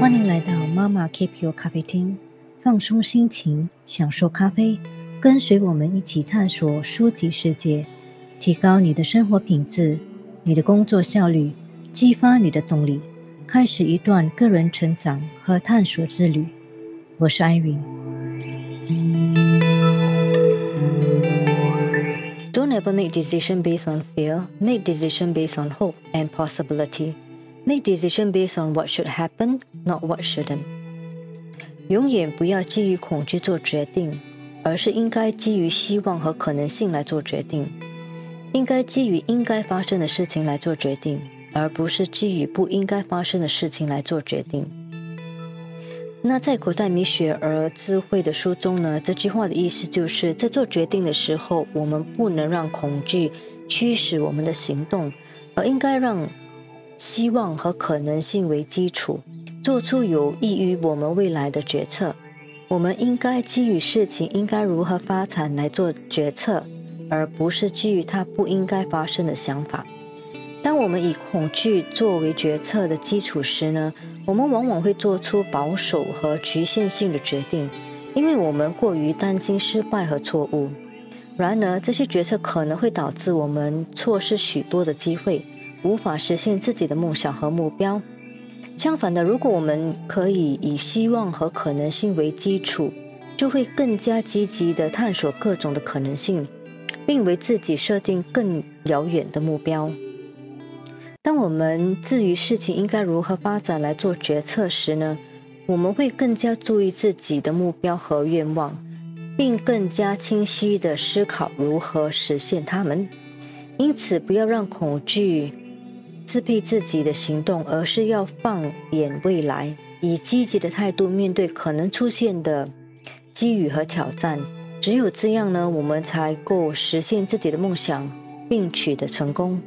欢迎来到妈妈 Keep Your 咖啡厅，放松心情，享受咖啡，跟随我们一起探索书籍世界，提高你的生活品质，你的工作效率，激发你的动力，开始一段个人成长和探索之旅。我是安云。Don't ever make decision based on fear. Make decision based on hope and possibility. Make decision based on what should happen, not what shouldn't. 永远不要基于恐惧做决定，而是应该基于希望和可能性来做决定。应该基于应该发生的事情来做决定，而不是基于不应该发生的事情来做决定。 那在古代米雪儿智慧的书中呢，这句话的意思就是在做决定的时候，我们不能让恐惧驱使我们的行动，而应该让。希望和可能性为基础，做出有益于我们未来的决策。我们应该基于事情应该如何发展来做决策，而不是基于它不应该发生的想法。当我们以恐惧作为决策的基础时呢，我们往往会做出保守和局限性的决定，因为我们过于担心失败和错误。然而，这些决策可能会导致我们错失许多的机会。无法实现自己的梦想和目标。相反的，如果我们可以以希望和可能性为基础，就会更加积极地探索各种的可能性，并为自己设定更遥远的目标。当我们至于事情应该如何发展来做决策时呢，我们会更加注意自己的目标和愿望，并更加清晰地思考如何实现它们。因此，不要让恐惧。支配自己的行动，而是要放眼未来，以积极的态度面对可能出现的机遇和挑战。只有这样呢，我们才够实现自己的梦想，并取得成功。